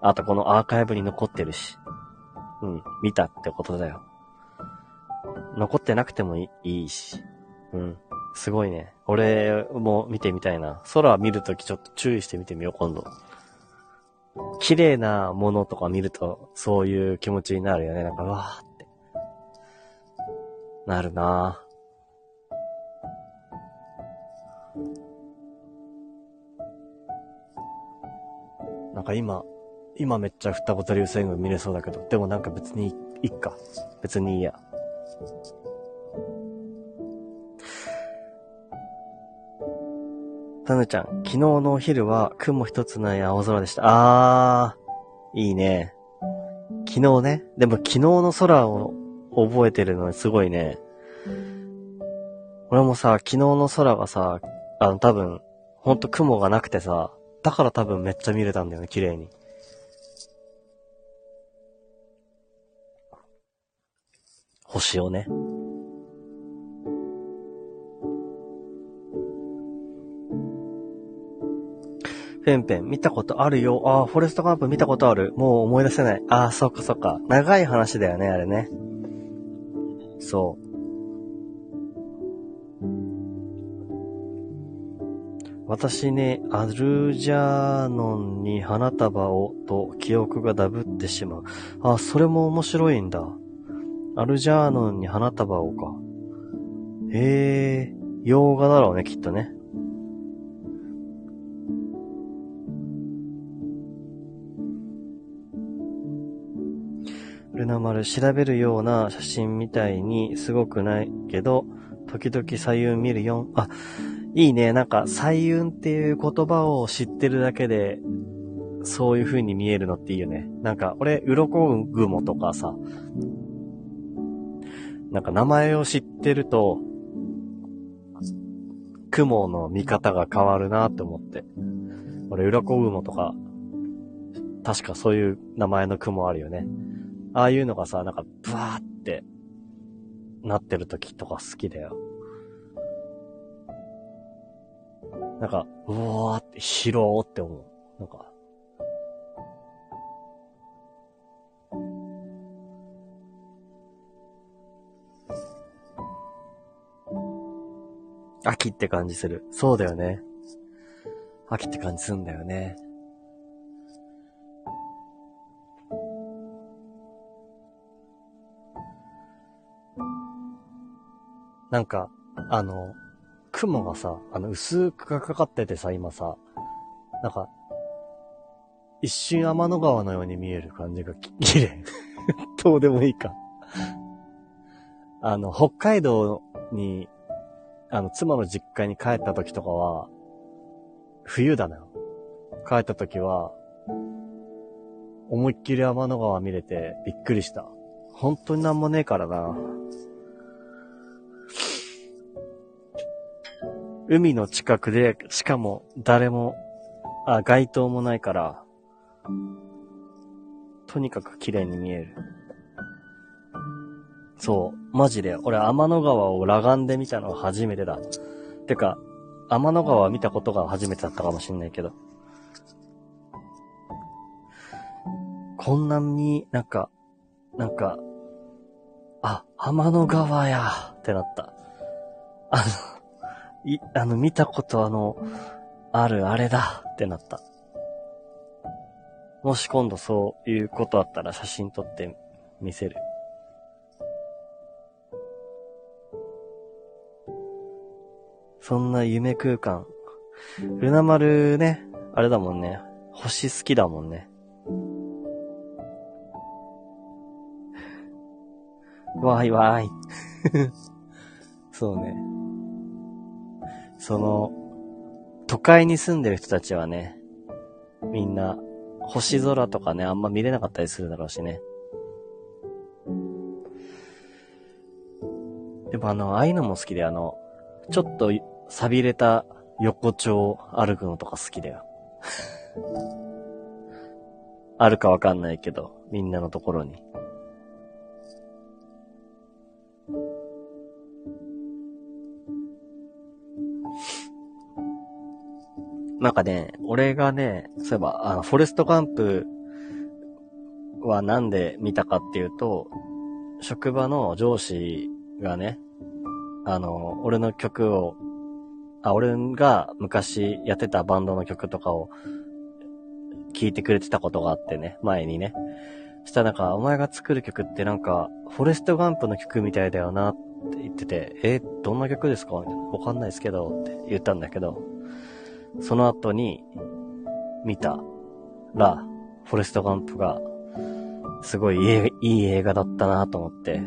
あとこのアーカイブに残ってるし。うん、見たってことだよ。残ってなくてもいいし。うん、すごいね。俺も見てみたいな。空見るときちょっと注意して見てみよう、今度。綺麗なものとか見ると、そういう気持ちになるよね。なんか、わーっ。なるなぁ。なんか今、今めっちゃ双子と流星群見れそうだけど、でもなんか別にいっか。別にいいや。タヌちゃん、昨日のお昼は雲一つない青空でした。あー、いいね。昨日ね。でも昨日の空を覚えてるのすごいね。俺もさ、昨日の空がさ、あの多分、ほんと雲がなくてさ、だから多分めっちゃ見れたんだよね、綺麗に。星をね。ペンペン見たことあるよ。ああ、フォレストカンプ見たことある。もう思い出せない。ああ、そっかそっか。長い話だよね、あれね。そう。私ね、アルジャーノンに花束をと記憶がダブってしまう。あ、それも面白いんだ。アルジャーノンに花束をか。へえ、洋画だろうね、きっとね。ルナ丸調べるような写真みたいにすごくないけど、時々左右見るよ。あ、いいね。なんか、彩雲っていう言葉を知ってるだけで、そういう風に見えるのっていいよね。なんか、俺、鱗雲とかさ、なんか名前を知ってると、雲の見方が変わるなって思って。俺、鱗雲とか、確かそういう名前の雲あるよね。ああいうのがさ、なんか、ブワーって、なってる時とか好きだよ。なんか、うわーって、広ーって思う。なんか。秋って感じする。そうだよね。秋って感じすんだよね。なんか、あの、雲がさ、あの、薄くかかっててさ、今さ、なんか、一瞬天の川のように見える感じがき 綺麗。どうでもいいか。あの、北海道に、あの、妻の実家に帰った時とかは、冬だな。帰った時は、思いっきり天の川見れてびっくりした。本当になんもねえからな。海の近くで、しかも誰も、あ、街灯もないから、とにかく綺麗に見える。そう、マジで、俺天の川を裸眼で見たのは初めてだ。てか、天の川見たことが初めてだったかもしんないけど。こんなになんか、なんか、あ、天の川やってなった。あの、い、あの、見たことあの、あるあれだってなった。もし今度そういうことあったら写真撮って見せる。そんな夢空間。ルナ丸ね、あれだもんね。星好きだもんね。わーいわーい。そうね。その、都会に住んでる人たちはね、みんな、星空とかね、あんま見れなかったりするだろうしね。でもあの、ああいうのも好きで、あの、ちょっと錆びれた横丁を歩くのとか好きだよ。あるかわかんないけど、みんなのところに。なんかね、俺がね、そういえば、あの、フォレストカンプはなんで見たかっていうと、職場の上司がね、あの、俺の曲を、あ、俺が昔やってたバンドの曲とかを聞いてくれてたことがあってね、前にね。そしたらなんか、お前が作る曲ってなんか、フォレストガンプの曲みたいだよなって言ってて、え、どんな曲ですかみたいな。わかんないですけど、って言ったんだけど、その後に、見たら、フォレストガンプが、すごいいい映画だったなと思って、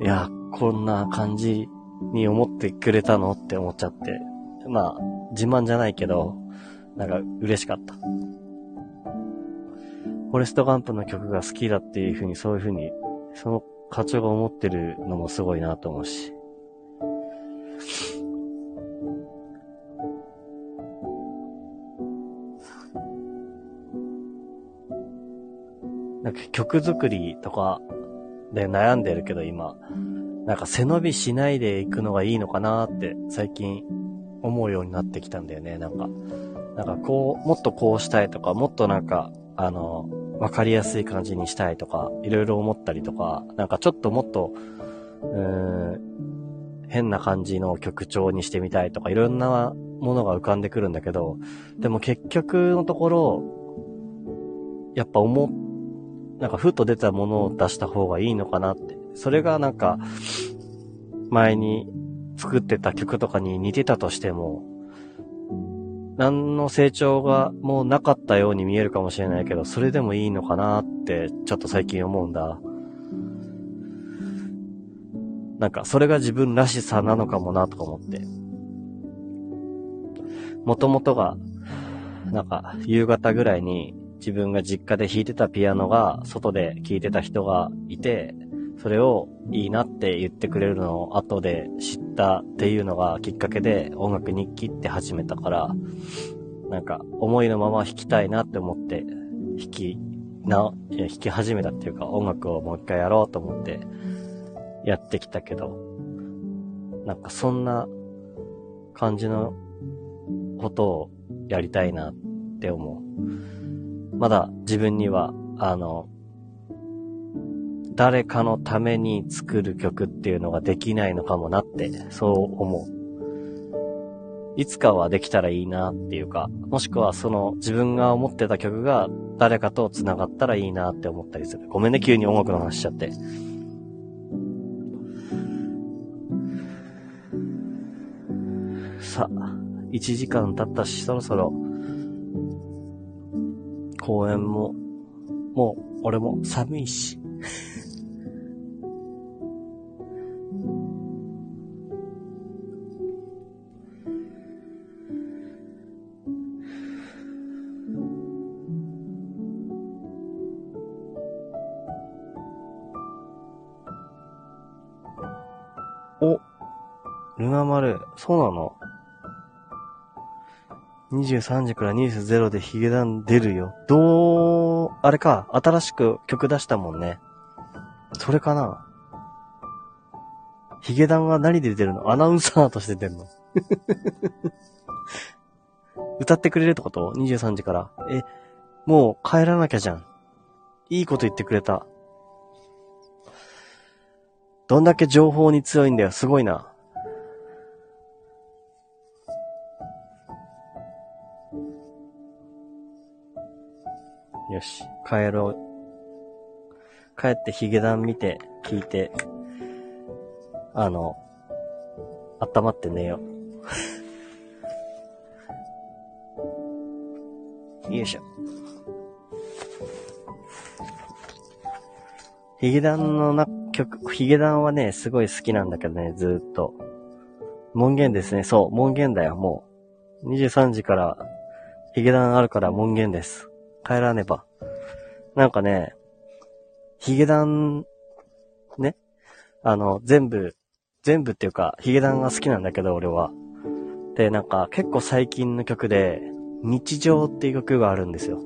いや、こんな感じに思ってくれたのって思っちゃって、まあ、自慢じゃないけど、なんか嬉しかった。フォレストガンプの曲が好きだっていう風に、そういう風に、その課長が思ってるのもすごいなと思うし。なんか曲作りとかで悩んでるけど今、なんか背伸びしないでいくのがいいのかなって最近思うようになってきたんだよね。なんか、なんかこう、もっとこうしたいとか、もっとなんか、あの、わかりやすい感じにしたいとか、いろいろ思ったりとか、なんかちょっともっと、うーん、変な感じの曲調にしてみたいとか、いろんなものが浮かんでくるんだけど、でも結局のところ、やっぱ思っなんかふっと出たものを出した方がいいのかなって。それがなんか、前に作ってた曲とかに似てたとしても、何の成長がもうなかったように見えるかもしれないけど、それでもいいのかなって、ちょっと最近思うんだ。なんか、それが自分らしさなのかもなとか思って。もともとが、なんか、夕方ぐらいに自分が実家で弾いてたピアノが外で聴いてた人がいて、それをいいなって言ってくれるのを後で知ったっていうのがきっかけで音楽日記って始めたから、なんか思いのまま弾きたいなって思って弾きな、弾き始めたっていうか音楽をもう一回やろうと思ってやってきたけど、なんかそんな感じのことをやりたいなって思う。まだ自分には、あの、誰かのために作る曲っていうのができないのかもなって、そう思う。いつかはできたらいいなっていうか、もしくはその自分が思ってた曲が誰かと繋がったらいいなって思ったりする。ごめんね、急に音楽の話しちゃって。さあ、1時間経ったし、そろそろ、公園も、もう、俺も寒いし。お、ルナ丸、そうなの？?23 時からニュースゼロでヒゲダン出るよ。どう、あれか、新しく曲出したもんね。それかなヒゲダンは何で出るの？アナウンサーとして出てんの？歌ってくれるってこと ?23 時から。え、もう帰らなきゃじゃん。いいこと言ってくれた。どんだけ情報に強いんだよ。すごいな。よし、帰ろう。帰ってヒゲダン見て、聞いて、あの、温まって寝よう。よいしょ。ヒゲダンのな、曲、ヒゲダンはね、すごい好きなんだけどね、ずっと。門限ですね。そう、門限だよ、もう。23時から、ヒゲダンあるから門限です。帰らねば。なんかね、ヒゲダン、ね、あの、全部、全部っていうか、ヒゲダンが好きなんだけど、俺は。で、なんか、結構最近の曲で、日常っていう曲があるんですよ。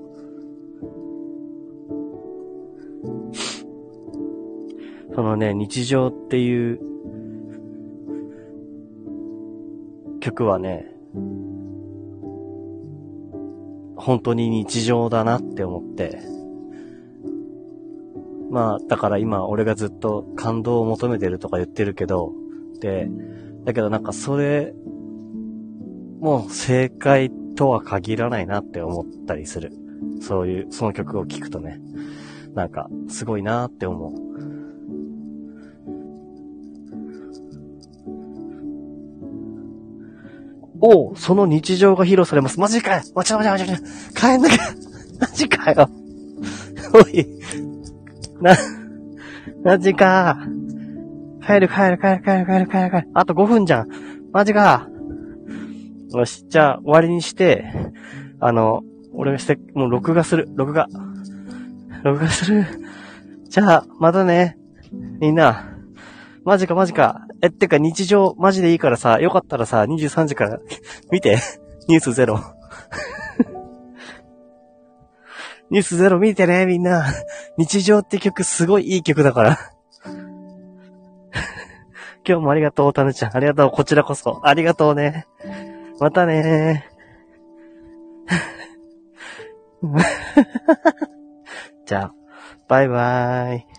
そのね、日常っていう曲はね、本当に日常だなって思って。まあ、だから今俺がずっと感動を求めてるとか言ってるけど、で、だけどなんかそれ、もう正解とは限らないなって思ったりする。そういう、その曲を聴くとね。なんか、すごいなって思う。おう、その日常が披露されます。マジかよ待ちな待ちな待ちな帰んなきゃ マジかよ。おい。な、マジか。帰る帰る帰る帰る帰る帰る帰る。あと5分じゃん。マジか。よし、じゃあ終わりにして、あの、俺がして、もう録画する、録画。録画する。じゃあ、またね。みんな。マジかマジか。え、ってか日常マジでいいからさ、よかったらさ、23時から 見て。ニュースゼロ。ニュースゼロ見てね、みんな。日常って曲すごいいい曲だから。今日もありがとう、たぬちゃん。ありがとう、こちらこそ。ありがとうね。またねじゃあ、バイバーイ。